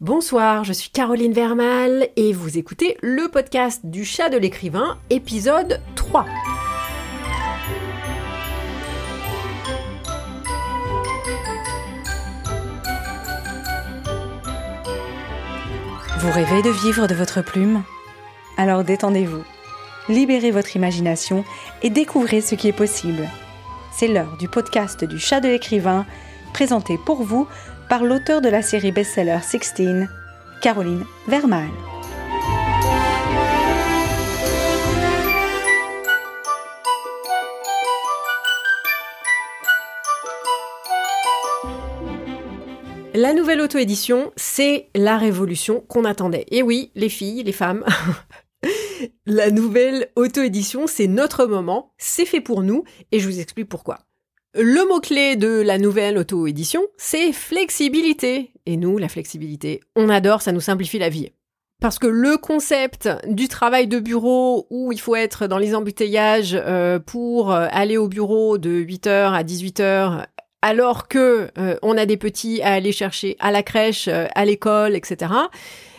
Bonsoir, je suis Caroline Vermal et vous écoutez le podcast du chat de l'écrivain, épisode 3. Vous rêvez de vivre de votre plume? Alors détendez-vous, libérez votre imagination et découvrez ce qui est possible. C'est l'heure du podcast du chat de l'écrivain, présenté pour vous par l'auteur de la série best-seller 16, Caroline Vermal. La nouvelle auto-édition, c'est la révolution qu'on attendait. Et oui, les filles, les femmes, la nouvelle auto-édition, c'est notre moment, c'est fait pour nous, et je vous explique pourquoi. Le mot-clé de la nouvelle auto-édition, c'est flexibilité. Et nous, la flexibilité, on adore, ça nous simplifie la vie. Parce que le concept du travail de bureau où il faut être dans les embouteillages euh, pour euh, aller au bureau de 8h à 18h alors que euh, on a des petits à aller chercher à la crèche, à l'école, etc.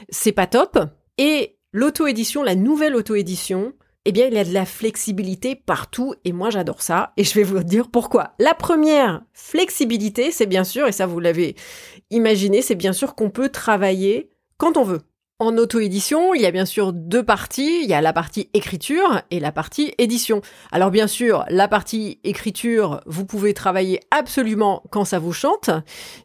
C'est pas top. Et l'auto-édition, la nouvelle auto-édition, eh bien, il y a de la flexibilité partout et moi j'adore ça et je vais vous dire pourquoi. La première flexibilité, c'est bien sûr, et ça vous l'avez imaginé, c'est bien sûr qu'on peut travailler quand on veut. En auto-édition, il y a bien sûr deux parties. Il y a la partie écriture et la partie édition. Alors bien sûr, la partie écriture, vous pouvez travailler absolument quand ça vous chante.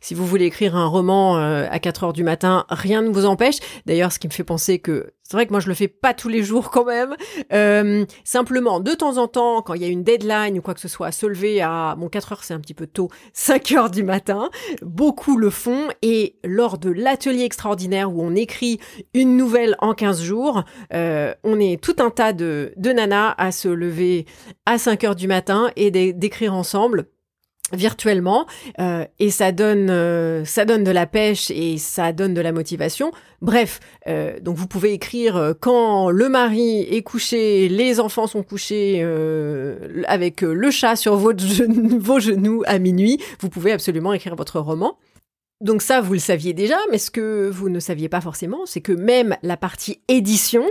Si vous voulez écrire un roman euh, à 4 heures du matin, rien ne vous empêche. D'ailleurs, ce qui me fait penser que c'est vrai que moi je le fais pas tous les jours quand même. Euh, simplement, de temps en temps, quand il y a une deadline ou quoi que ce soit, se lever à bon 4 heures c'est un petit peu tôt, 5 heures du matin. Beaucoup le font et lors de l'atelier extraordinaire où on écrit une nouvelle en 15 jours, euh, on est tout un tas de, de nanas à se lever à 5 heures du matin et d'écrire ensemble virtuellement euh, et ça donne euh, ça donne de la pêche et ça donne de la motivation. Bref euh, donc vous pouvez écrire quand le mari est couché les enfants sont couchés avec le chat sur genoux, vos genoux à minuit vous pouvez absolument écrire votre roman. Donc ça vous le saviez déjà mais ce que vous ne saviez pas forcément c'est que même la partie édition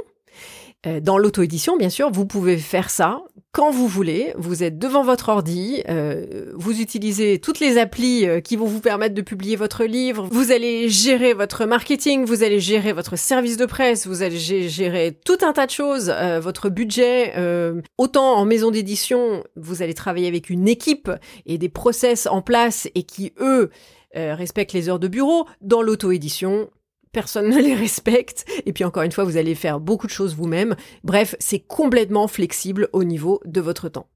dans l'auto-édition, bien sûr, vous pouvez faire ça quand vous voulez. Vous êtes devant votre ordi, euh, vous utilisez toutes les applis euh, qui vont vous permettre de publier votre livre. Vous allez gérer votre marketing, vous allez gérer votre service de presse, vous allez gérer tout un tas de choses, euh, votre budget. autant en maison d'édition, vous allez travailler avec une équipe et des process en place et qui eux respectent les heures de bureau. Dans l'auto-édition, personne ne les respecte, et puis encore une fois, vous allez faire beaucoup de choses vous-même. Bref, c'est complètement flexible au niveau de votre temps.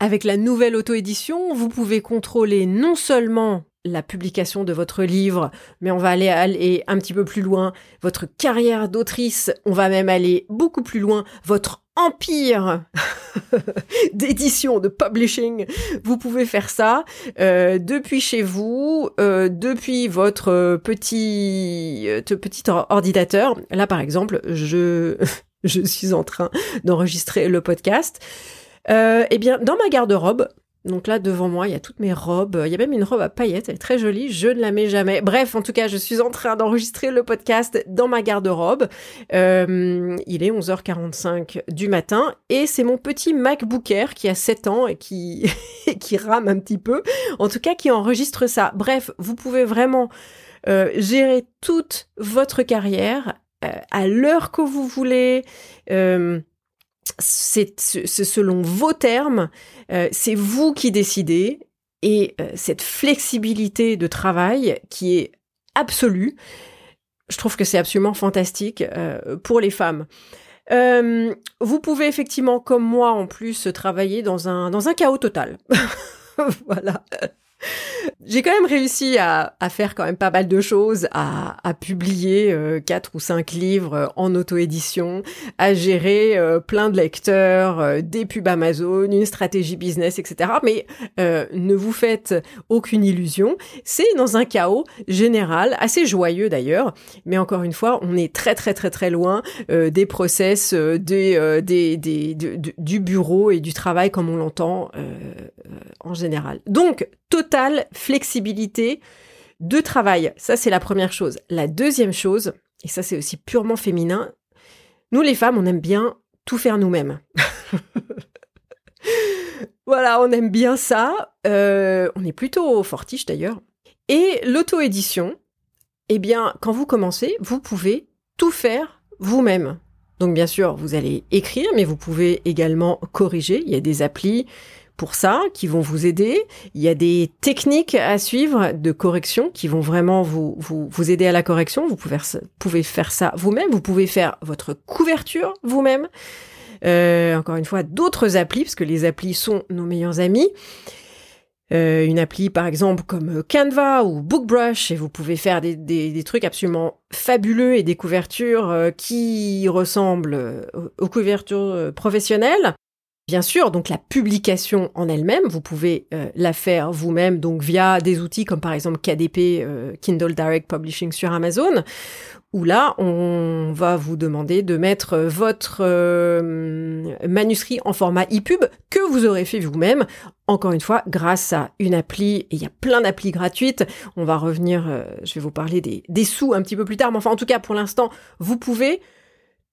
Avec la nouvelle auto-édition, vous pouvez contrôler non seulement la publication de votre livre, mais on va aller, aller un petit peu plus loin, votre carrière d'autrice, on va même aller beaucoup plus loin, votre empire d'édition, de publishing, vous pouvez faire ça euh, depuis chez vous, euh, depuis votre petit, euh, petit ordinateur. Là, par exemple, je, je suis en train d'enregistrer le podcast. eh bien, dans ma garde-robe, donc là, devant moi, il y a toutes mes robes. Il y a même une robe à paillettes, elle est très jolie. Je ne la mets jamais. Bref, en tout cas, je suis en train d'enregistrer le podcast dans ma garde-robe. Euh, il est 11h45 du matin et c'est mon petit MacBook Air qui a 7 ans et qui, qui rame un petit peu. En tout cas, qui enregistre ça. Bref, vous pouvez vraiment euh, gérer toute votre carrière euh, à l'heure que vous voulez. C'est selon vos termes, euh, c'est vous qui décidez, et euh, cette flexibilité de travail qui est absolue, je trouve que c'est absolument fantastique euh, pour les femmes. vous pouvez effectivement, comme moi en plus, travailler dans un, dans un chaos total. voilà. J'ai quand même réussi à, faire quand même pas mal de choses, à, publier euh, quatre ou cinq livres euh, en auto-édition, à gérer euh, plein de lecteurs, des pubs Amazon, une stratégie business, etc. Mais ne vous faites aucune illusion, c'est dans un chaos général, assez joyeux d'ailleurs, mais encore une fois, on est très très très très loin des process, du bureau et du travail comme on l'entend en général. Donc, totale flexibilité de travail. Ça, c'est la première chose. La deuxième chose, et ça, c'est aussi purement féminin, nous, les femmes, on aime bien tout faire nous-mêmes. voilà, on aime bien ça. Euh, on est plutôt fortiche d'ailleurs. Et l'auto-édition, eh bien, quand vous commencez, vous pouvez tout faire vous-même. Donc bien sûr, vous allez écrire, mais vous pouvez également corriger. Il y a des applis pour ça qui vont vous aider. Il y a des techniques à suivre de correction qui vont vraiment vous, vous, vous aider à la correction. Vous pouvez, pouvez faire ça vous-même. Vous pouvez faire votre couverture vous-même. Euh, encore une fois, d'autres applis, parce que les applis sont nos meilleurs amis. Euh, une appli par exemple comme Canva ou Bookbrush et vous pouvez faire des, des, trucs absolument fabuleux et des couvertures euh, qui ressemblent aux couvertures professionnelles. Bien sûr, donc la publication en elle-même, vous pouvez la faire vous-même, donc via des outils comme par exemple KDP, Kindle Direct Publishing sur Amazon, où là, on va vous demander de mettre votre euh, manuscrit en format e-pub que vous aurez fait vous-même, encore une fois, grâce à une appli, et il y a plein d'applis gratuites, on va revenir, euh, je vais vous parler des, des, sous un petit peu plus tard, mais enfin en tout cas pour l'instant, vous pouvez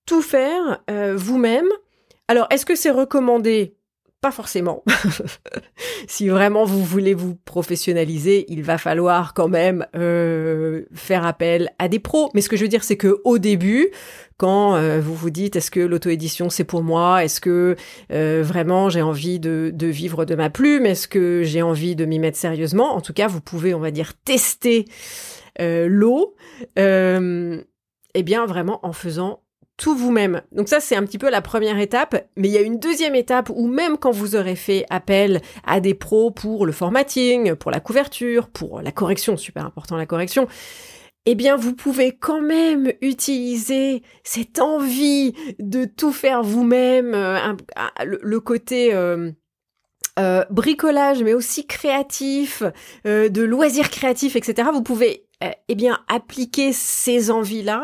tout faire euh, vous-même. Alors, est-ce que c'est recommandé? Pas forcément. si vraiment vous voulez vous professionnaliser, il va falloir quand même euh, faire appel à des pros. Mais ce que je veux dire, c'est que au début, quand euh, vous vous dites est-ce que l'auto-édition c'est pour moi, est-ce que euh, vraiment j'ai envie de, de, vivre de ma plume, est-ce que j'ai envie de m'y mettre sérieusement, en tout cas vous pouvez, on va dire, tester l'eau. eh bien vraiment en faisant tout vous-même. Donc ça, c'est un petit peu la première étape, mais il y a une deuxième étape où même quand vous aurez fait appel à des pros pour le formatting, pour la couverture, pour la correction, super important la correction, eh bien vous pouvez quand même utiliser cette envie de tout faire vous-même, euh, le, côté... Euh, euh, bricolage, mais aussi créatif, de loisirs créatifs, etc. Vous pouvez eh bien appliquer ces envies-là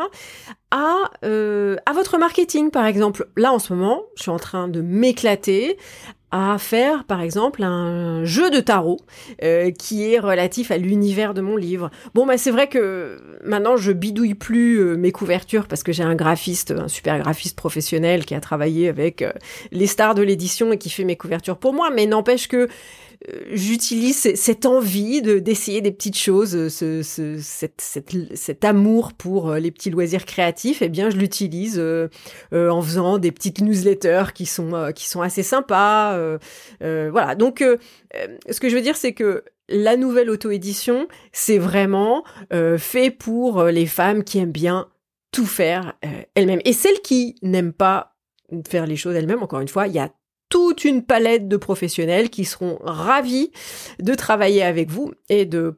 à, euh, à votre marketing, par exemple. Là, en ce moment, je suis en train de m'éclater à faire, par exemple, un jeu de tarot euh, qui est relatif à l'univers de mon livre. Bon, bah c'est vrai que maintenant, je bidouille plus euh, mes couvertures parce que j'ai un graphiste, un super graphiste professionnel qui a travaillé avec les stars de l'édition et qui fait mes couvertures pour moi, mais n'empêche que euh, j'utilise cette envie de d'essayer des petites choses, euh, ce, cet amour pour euh, les petits loisirs créatifs, eh bien je l'utilise en faisant des petites newsletters qui sont qui sont assez sympas. voilà. Donc ce que je veux dire c'est que la nouvelle auto-édition, c'est vraiment fait pour les femmes qui aiment bien tout faire elles-mêmes. Et celles qui n'aiment pas faire les choses elles-mêmes, encore une fois, il y a toute une palette de professionnels qui seront ravis de travailler avec vous et de,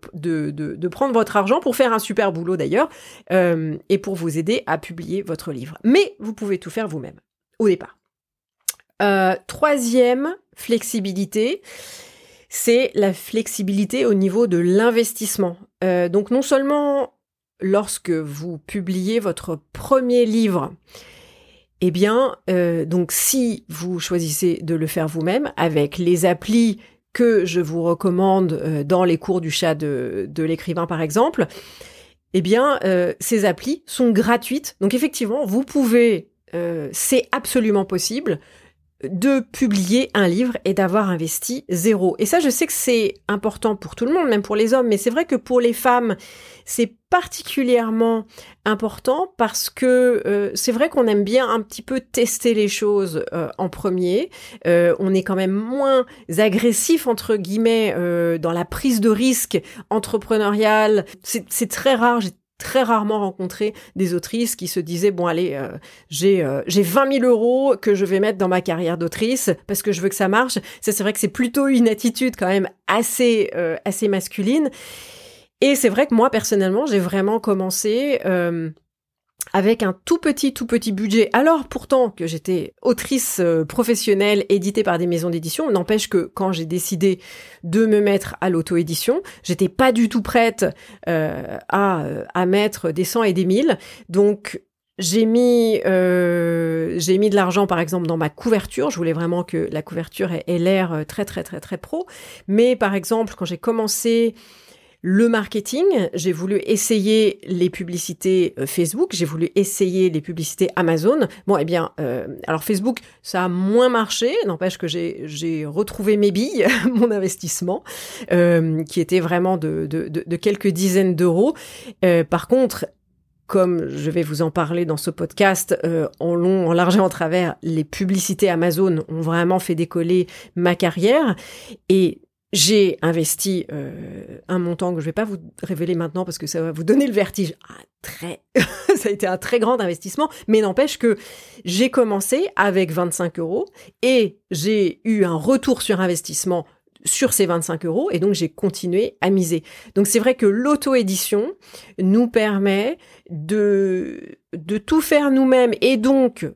prendre votre argent pour faire un super boulot d'ailleurs euh, et pour vous aider à publier votre livre. Mais vous pouvez tout faire vous-même au départ. Euh, troisième flexibilité, c'est la flexibilité au niveau de l'investissement. Euh, donc non seulement lorsque vous publiez votre premier livre, eh bien, euh, donc si vous choisissez de le faire vous-même avec les applis que je vous recommande euh, dans les cours du chat de, l'écrivain par exemple, eh bien, euh, ces applis sont gratuites. Donc effectivement, vous pouvez, c'est absolument possible, de publier un livre et d'avoir investi zéro. Et ça, je sais que c'est important pour tout le monde, même pour les hommes, mais c'est vrai que pour les femmes, c'est particulièrement important parce que euh, c'est vrai qu'on aime bien un petit peu tester les choses euh, en premier. Euh, on est quand même moins agressif entre guillemets dans la prise de risque entrepreneuriale. C'est très rare. Très rarement rencontré des autrices qui se disaient bon allez euh, j'ai euh, j'ai 20 000 euros que je vais mettre dans ma carrière d'autrice parce que je veux que ça marche. Ça c'est vrai que c'est plutôt une attitude quand même assez euh, assez masculine. Et c'est vrai que moi personnellement j'ai vraiment commencé avec un tout petit, tout petit budget. Alors pourtant que j'étais autrice euh, professionnelle éditée par des maisons d'édition, n'empêche que quand j'ai décidé de me mettre à l'auto-édition, j'étais pas du tout prête euh, à, euh, à mettre des cent et des mille. Donc j'ai mis, j'ai mis de l'argent par exemple dans ma couverture. Je voulais vraiment que la couverture ait, ait l'air très très très très pro. Mais par exemple quand j'ai commencé le marketing, j'ai voulu essayer les publicités euh, Facebook, j'ai voulu essayer les publicités Amazon. Bon, eh bien, euh, alors Facebook, ça a moins marché, n'empêche que j'ai retrouvé mes billes, mon investissement, euh, qui était vraiment de, quelques dizaines d'euros. Par contre, comme je vais vous en parler dans ce podcast, en long, en large et en travers, les publicités Amazon ont vraiment fait décoller ma carrière. Et j'ai investi euh, un montant que je vais pas vous révéler maintenant parce que ça va vous donner le vertige. Ah, très, ça a été un très grand investissement, mais n'empêche que j'ai commencé avec 25 euros et j'ai eu un retour sur investissement sur ces 25 euros et donc j'ai continué à miser. Donc c'est vrai que l'auto-édition nous permet de, de tout faire nous-mêmes et donc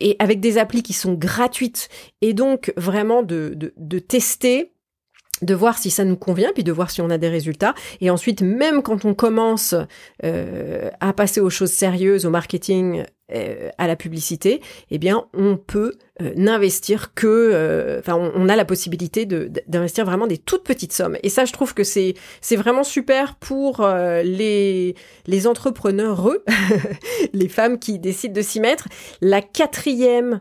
et avec des applis qui sont gratuites et donc vraiment de, de, de tester de voir si ça nous convient, puis de voir si on a des résultats. Et ensuite, même quand on commence euh, à passer aux choses sérieuses, au marketing, euh, à la publicité, eh bien, on peut euh, n'investir que, enfin, on, a la possibilité d'investir vraiment des toutes petites sommes. Et ça, je trouve que c'est c'est vraiment super pour les les entrepreneurs, les femmes qui décident de s'y mettre. La quatrième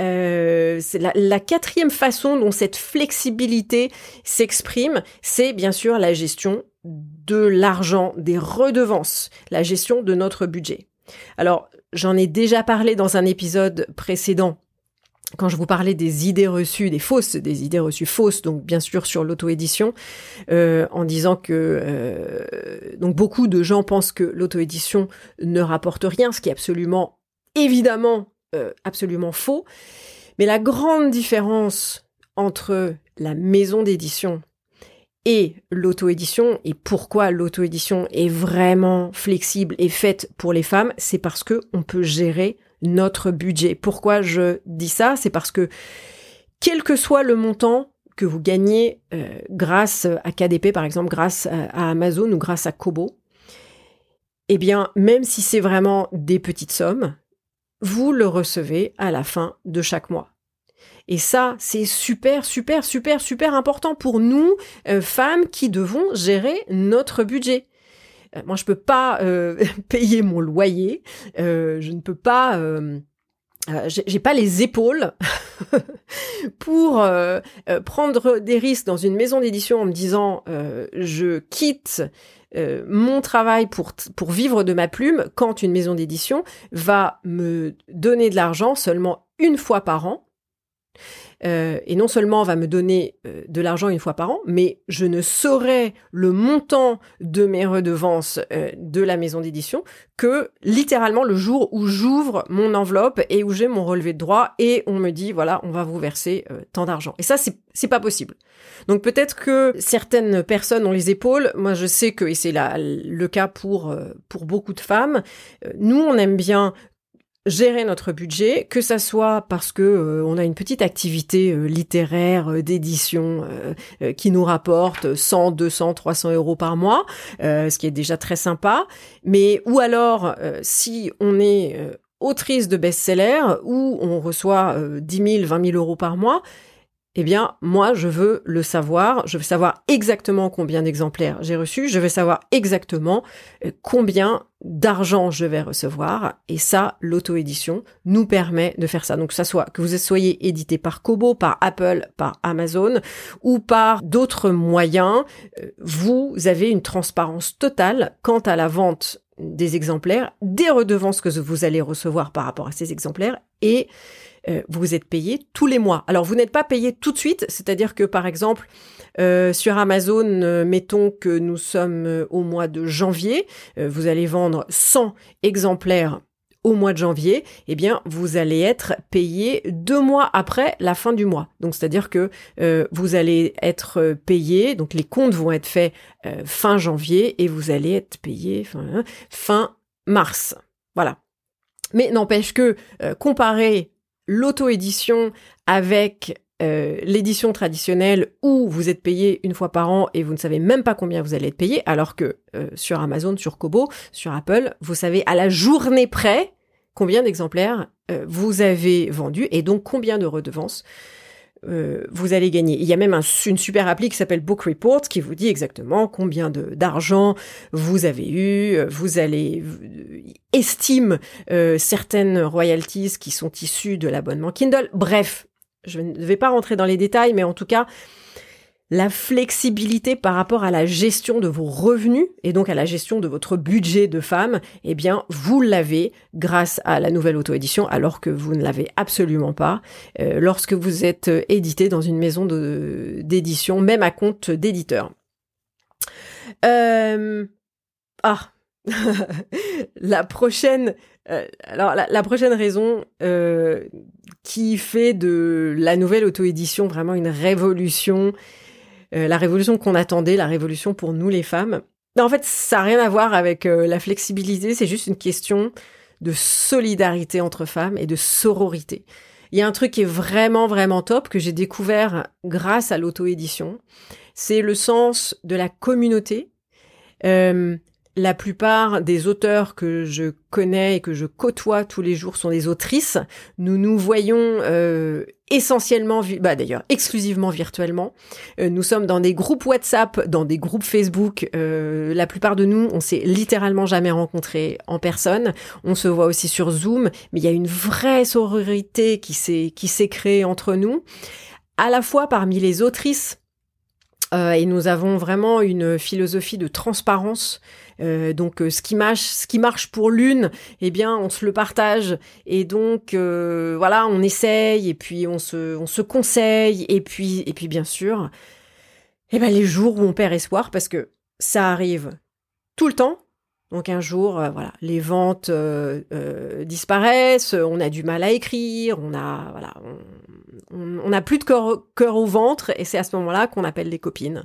euh, c'est la, quatrième façon dont cette flexibilité s'exprime, c'est bien sûr la gestion de l'argent, des redevances, la gestion de notre budget. Alors, j'en ai déjà parlé dans un épisode précédent quand je vous parlais des idées reçues, des fausses, des idées reçues fausses, donc bien sûr sur l'auto-édition, euh, en disant que euh, beaucoup de gens pensent que l'auto-édition ne rapporte rien, ce qui est absolument évidemment euh, absolument faux. Mais la grande différence entre la maison d'édition et l'auto-édition, et pourquoi l'auto-édition est vraiment flexible et faite pour les femmes, c'est parce que on peut gérer notre budget. Pourquoi je dis ça? C'est parce que quel que soit le montant que vous gagnez euh, grâce à KDP par exemple, grâce à, Amazon ou grâce à Kobo, eh bien, même si c'est vraiment des petites sommes, vous le recevez à la fin de chaque mois. Et ça, c'est super, super, super, super important pour nous, euh, femmes qui devons gérer notre budget. Euh, moi, je peux pas euh, payer mon loyer, je ne peux pas... j'ai pas les épaules pour prendre des risques dans une maison d'édition en me disant je quitte euh, mon travail pour, pour vivre de ma plume quand une maison d'édition va me donner de l'argent seulement une fois par an euh, et non seulement va me donner euh, de l'argent une fois par an, mais je ne saurai le montant de mes redevances euh, de la maison d'édition que littéralement le jour où j'ouvre mon enveloppe et où j'ai mon relevé de droit et on me dit voilà on va vous verser tant d'argent. Et ça c'est c'est pas possible. Donc peut-être que certaines personnes ont les épaules. Moi je sais que et c'est le cas pour pour beaucoup de femmes. Nous on aime bien gérer notre budget, que ça soit parce que euh, on a une petite activité euh, littéraire euh, d'édition qui nous rapporte 100, 200, 300 euros par mois, ce qui est déjà très sympa, mais ou alors si on est autrice de best-seller où on reçoit 10 000, 20 000 euros par mois, eh bien, moi, je veux le savoir. Je veux savoir exactement combien d'exemplaires j'ai reçus. Je veux savoir exactement euh, combien d'argent je vais recevoir. Et ça, l'auto-édition nous permet de faire ça. Donc, ça soit que vous soyez édité par Kobo, par Apple, par Amazon ou par d'autres moyens, euh, vous avez une transparence totale quant à la vente des exemplaires, des redevances que vous allez recevoir par rapport à ces exemplaires et euh, vous êtes payé tous les mois. Alors vous n'êtes pas payé tout de suite, c'est-à-dire que par exemple euh, sur Amazon, euh, mettons que nous sommes au mois de janvier, vous allez vendre 100 exemplaires au mois de janvier, eh bien, vous allez être payé deux mois après la fin du mois. Donc, c'est-à-dire que vous allez être payé, donc les comptes vont être faits fin janvier et vous allez être payé fin, hein, fin mars. Voilà. Mais n'empêche que comparé l'auto-édition avec euh, l'édition traditionnelle où vous êtes payé une fois par an et vous ne savez même pas combien vous allez être payé, alors que euh, sur Amazon, sur Kobo, sur Apple, vous savez à la journée près combien d'exemplaires euh, vous avez vendu et donc combien de redevances euh, vous allez gagner. Il y a même une super appli qui s'appelle Book Report qui vous dit exactement combien d'argent vous avez eu. Vous allez estime certaines royalties qui sont issues de l'abonnement Kindle. Bref, je ne vais pas rentrer dans les détails, mais en tout cas, la flexibilité par rapport à la gestion de vos revenus et donc à la gestion de votre budget de femme, eh bien, vous l'avez grâce à la nouvelle auto-édition, alors que vous ne l'avez absolument pas euh, lorsque vous êtes euh, édité dans une maison d'édition, même à compte d'éditeur. Euh, ah, la prochaine, alors la, prochaine raison qui fait de la nouvelle auto-édition vraiment une révolution euh, la révolution qu'on attendait, la révolution pour nous les femmes. En fait, ça n'a rien à voir avec euh, la flexibilité, c'est juste une question de solidarité entre femmes et de sororité. Il y a un truc qui est vraiment, vraiment top que j'ai découvert grâce à l'auto-édition. C'est le sens de la communauté. Euh, la plupart des auteurs que je connais et que je côtoie tous les jours sont des autrices. Nous nous voyons essentiellement, bah d'ailleurs exclusivement virtuellement. Euh, nous sommes dans des groupes WhatsApp, dans des groupes Facebook. Euh, la plupart de nous, on s'est littéralement jamais rencontrés en personne. On se voit aussi sur Zoom, mais il y a une vraie sororité qui s'est qui s'est créée entre nous, à la fois parmi les autrices. Et nous avons vraiment une philosophie de transparence. Euh, donc euh, ce qui marche, ce qui marche pour l'une, eh bien on se le partage. Et donc euh, voilà, on essaye et puis on se, on se conseille. Et puis et puis bien sûr, eh ben les jours où on perd espoir parce que ça arrive tout le temps. Donc un jour, voilà, les ventes disparaissent, on a du mal à écrire, on a voilà, on n'a plus de cœur, au ventre et c'est à ce moment-là qu'on appelle les copines.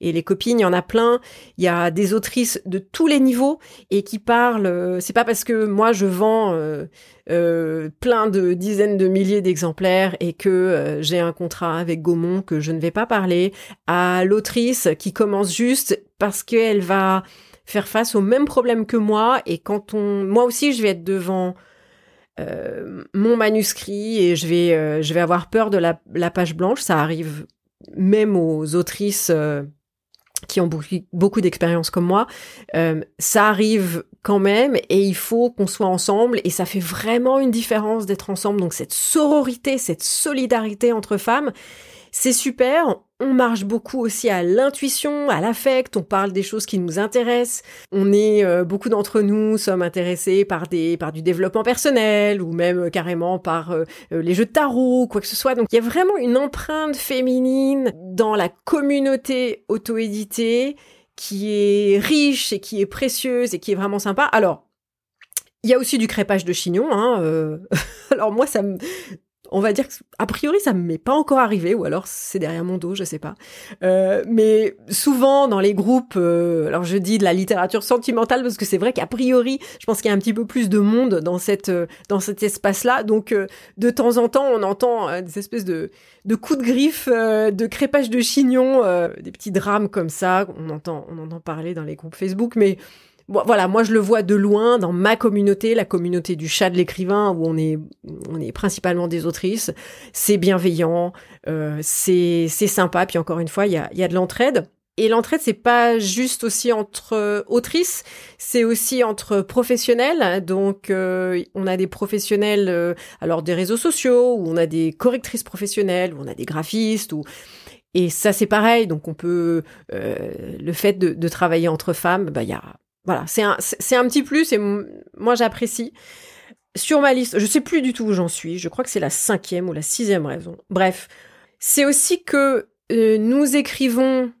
Et les copines, il y en a plein. Il y a des autrices de tous les niveaux et qui parlent. Euh, c'est pas parce que moi je vends euh, euh, plein de dizaines de milliers d'exemplaires et que j'ai un contrat avec Gaumont que je ne vais pas parler à l'autrice qui commence juste parce qu'elle va faire face au même problème que moi et quand on, moi aussi je vais être devant euh, mon manuscrit et je vais, euh, je vais avoir peur de la, la, page blanche. Ça arrive même aux autrices euh, qui ont beaucoup, beaucoup d'expérience comme moi. ça arrive quand même et il faut qu'on soit ensemble et ça fait vraiment une différence d'être ensemble. Donc cette sororité, cette solidarité entre femmes, c'est super. On marche beaucoup aussi à l'intuition, à l'affect, on parle des choses qui nous intéressent. On est euh, beaucoup d'entre nous sommes intéressés par des par du développement personnel ou même euh, carrément par euh, les jeux de tarot, quoi que ce soit. Donc il y a vraiment une empreinte féminine dans la communauté auto-éditée qui est riche et qui est précieuse et qui est vraiment sympa. Alors, il y a aussi du crépage de chignon. Hein, Alors moi, ça me, on va dire que, a priori, ça ne m'est pas encore arrivé, ou alors c'est derrière mon dos, je sais pas. Euh, mais souvent dans les groupes, euh, alors je dis de la littérature sentimentale parce que c'est vrai qu'a priori, je pense qu'il y a un petit peu plus de monde dans cette euh, dans cet espace-là. Donc de temps en temps, on entend des espèces de de coups de griffe, de crépage de chignon, des petits drames comme ça. On entend on entend parler dans les groupes Facebook, mais voilà, moi je le vois de loin dans ma communauté, la communauté du chat de l'écrivain où on est on est principalement des autrices. C'est bienveillant, euh, c'est sympa. Puis encore une fois, il y a y a de l'entraide. Et l'entraide, c'est pas juste aussi entre autrices, c'est aussi entre professionnels. Donc, euh, on a des professionnels, euh, alors des réseaux sociaux, où on a des correctrices professionnelles, où on a des graphistes, ou et ça c'est pareil. Donc, on peut le fait de, de travailler entre femmes, bah il y a voilà, c'est un, petit plus et moi j'apprécie. Sur ma liste, je sais plus du tout où j'en suis. Je crois que c'est la cinquième ou la sixième raison. Bref, c'est aussi que euh, nous écrivons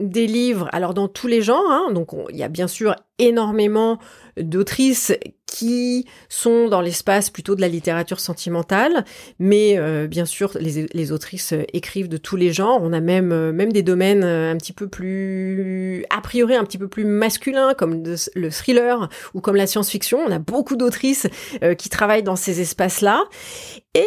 des livres, alors dans tous les genres, hein, donc il y a bien sûr énormément d'autrices qui sont dans l'espace plutôt de la littérature sentimentale, mais euh, bien sûr les, autrices écrivent de tous les genres. On a même euh, même des domaines euh, un petit peu plus a priori un petit peu plus masculins comme le thriller ou comme la science-fiction. On a beaucoup d'autrices qui travaillent dans ces espaces-là et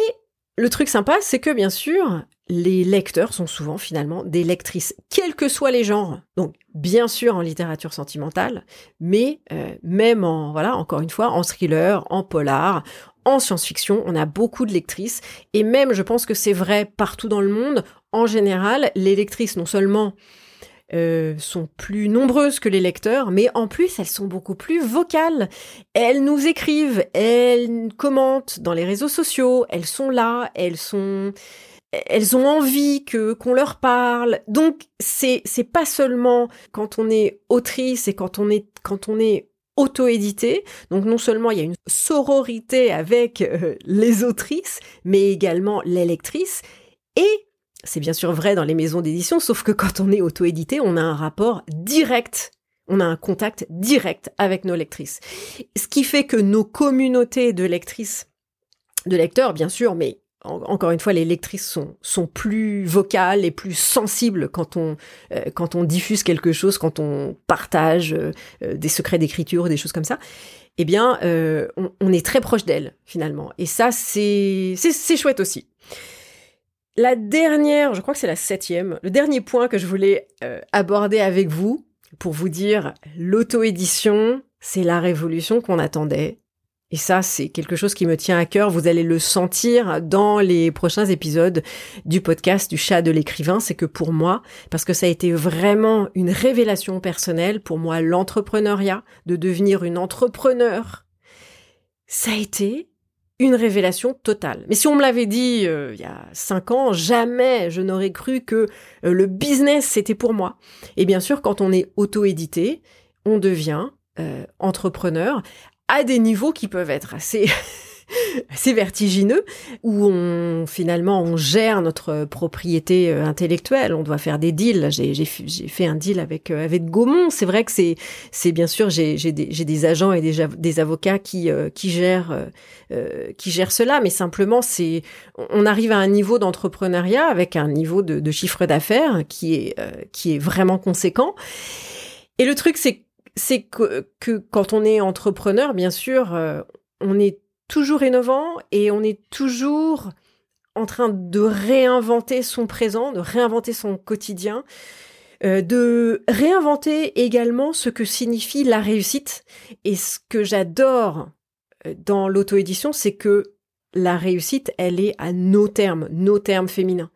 le truc sympa, c'est que bien sûr, les lecteurs sont souvent finalement des lectrices, quels que soient les genres. Donc, bien sûr en littérature sentimentale, mais euh, même en, voilà, encore une fois, en thriller, en polar, en science-fiction, on a beaucoup de lectrices. Et même, je pense que c'est vrai partout dans le monde. En général, les lectrices, non seulement euh, sont plus nombreuses que les lecteurs, mais en plus elles sont beaucoup plus vocales. Elles nous écrivent, elles commentent dans les réseaux sociaux, elles sont là, elles sont elles ont envie que qu'on leur parle. Donc c'est c'est pas seulement quand on est autrice et quand on est quand on est auto-édité. Donc non seulement il y a une sororité avec euh, les autrices, mais également les lectrices et c'est bien sûr vrai dans les maisons d'édition, sauf que quand on est auto-édité, on a un rapport direct on a un contact direct avec nos lectrices. Ce qui fait que nos communautés de lectrices, de lecteurs bien sûr, mais encore une fois, les lectrices sont, sont plus vocales et plus sensibles quand on, euh, quand on diffuse quelque chose, quand on partage euh, euh, des secrets d'écriture, des choses comme ça. Eh bien, on, est très proche d'elles finalement. Et ça, c'est, c'est, chouette aussi. La dernière, je crois que c'est la septième, le dernier point que je voulais aborder avec vous pour vous dire l'auto-édition, c'est la révolution qu'on attendait et ça, c'est quelque chose qui me tient à cœur. Vous allez le sentir dans les prochains épisodes du podcast du chat de l'écrivain. C'est que pour moi, parce que ça a été vraiment une révélation personnelle, pour moi, l'entrepreneuriat, de devenir une entrepreneur, ça a été une révélation totale. Mais si on me l'avait dit euh, il y a cinq ans, jamais je n'aurais cru que euh, le business c'était pour moi. Et bien sûr, quand on est auto-édité, on devient euh, entrepreneur à des niveaux qui peuvent être assez assez vertigineux où on finalement on gère notre propriété euh, intellectuelle. On doit faire des deals. J'ai fait un deal avec euh, avec Gaumont. C'est vrai que c'est c'est bien sûr j'ai des des agents et des des avocats qui euh, qui gèrent qui gèrent cela. Mais simplement c'est on arrive à un niveau d'entrepreneuriat avec un niveau de, de chiffre d'affaires qui est qui est vraiment conséquent. Et le truc c'est c'est que, quand on est entrepreneur, bien sûr, euh, on est toujours innovant et on est toujours en train de réinventer son présent, de réinventer son quotidien, euh, de réinventer également ce que signifie la réussite. Et ce que j'adore euh, dans l'auto-édition, c'est que la réussite, elle est à nos termes, nos termes féminins.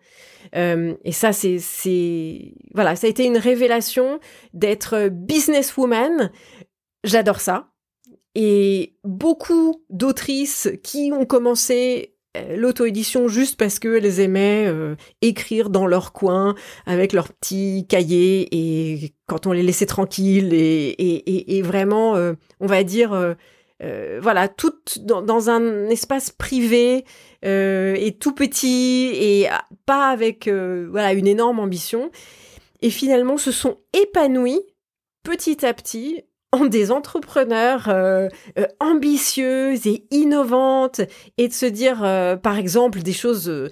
Euh, et ça, c'est, voilà, ça a été une révélation d'être businesswoman. J'adore ça. Et beaucoup d'autrices qui ont commencé euh, l'auto-édition juste parce qu'elles aimaient euh, écrire dans leur coin avec leur petit cahier et quand on les laissait tranquilles et, vraiment, on va dire, voilà, tout dans, dans, un espace privé euh, et tout petit et pas avec euh, voilà une énorme ambition. Et finalement, se sont épanouis petit à petit en des entrepreneurs euh, ambitieuses et innovantes et de se dire, par exemple, des choses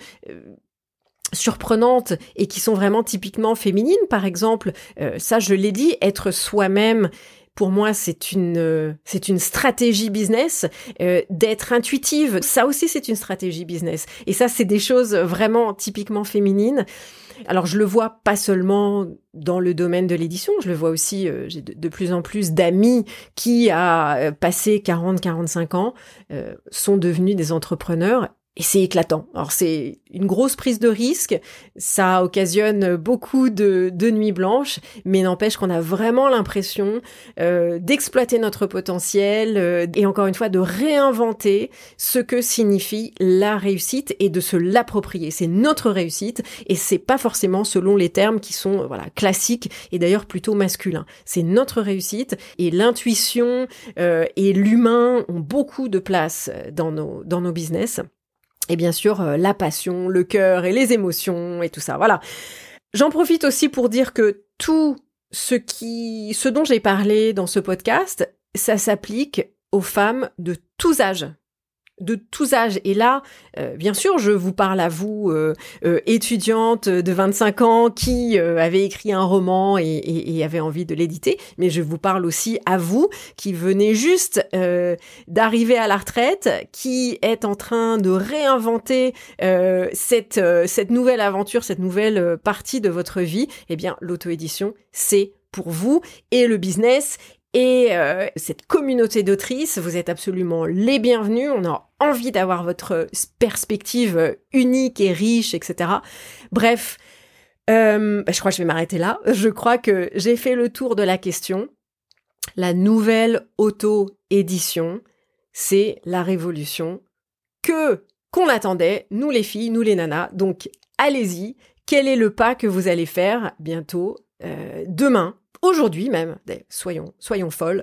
surprenantes et qui sont vraiment typiquement féminines. Par exemple, ça je l'ai dit, être soi-même pour moi, c'est une euh, c'est une stratégie business euh, d'être intuitive. Ça aussi, c'est une stratégie business. Et ça, c'est des choses vraiment typiquement féminines. Alors je le vois pas seulement dans le domaine de l'édition, je le vois aussi, euh, j'ai de, plus en plus d'amis qui, à passé 40-45 ans, sont devenus des entrepreneurs et c'est éclatant. Alors c'est une grosse prise de risque, ça occasionne beaucoup de, de nuits blanches, mais n'empêche qu'on a vraiment l'impression euh, d'exploiter notre potentiel euh, et encore une fois de réinventer ce que signifie la réussite et de se l'approprier. C'est notre réussite et c'est pas forcément selon les termes qui sont voilà classiques et d'ailleurs plutôt masculins. C'est notre réussite et l'intuition euh, et l'humain ont beaucoup de place dans nos dans nos business et bien sûr euh, la passion, le cœur et les émotions et tout ça. Voilà. J'en profite aussi pour dire que tout ce qui, ce dont j'ai parlé dans ce podcast, ça s'applique aux femmes de tous âges. De tous âges. Et là, euh, bien sûr, je vous parle à vous, euh, euh, étudiante de 25 ans qui avait écrit un roman et, et, avait envie de l'éditer, mais je vous parle aussi à vous qui venez juste d'arriver à la retraite, qui est en train de réinventer cette, cette nouvelle aventure, cette nouvelle partie de votre vie. Eh bien, l'auto-édition, c'est pour vous et le business et cette communauté d'autrices, vous êtes absolument les bienvenus. On a envie d'avoir votre perspective unique et riche, etc. Bref, euh, bah, je crois que je vais m'arrêter là. Je crois que j'ai fait le tour de la question. La nouvelle auto-édition, c'est la révolution que qu'on attendait, nous les filles, nous les nanas. Donc allez-y. Quel est le pas que vous allez faire bientôt, euh, demain? Aujourd'hui même, soyons, soyons folles,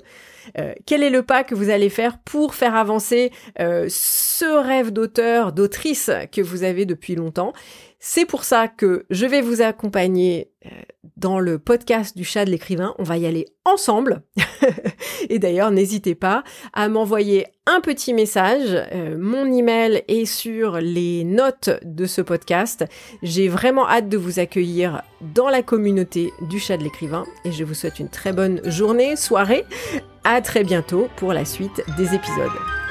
euh, quel est le pas que vous allez faire pour faire avancer euh, ce rêve d'auteur, d'autrice que vous avez depuis longtemps? C'est pour ça que je vais vous accompagner euh, dans le podcast du chat de l'écrivain. On va y aller ensemble. Et d'ailleurs, n'hésitez pas à m'envoyer un petit message. mon email est sur les notes de ce podcast. J'ai vraiment hâte de vous accueillir dans la communauté du chat de l'écrivain et je vous souhaite une très bonne journée, soirée. À très bientôt pour la suite des épisodes.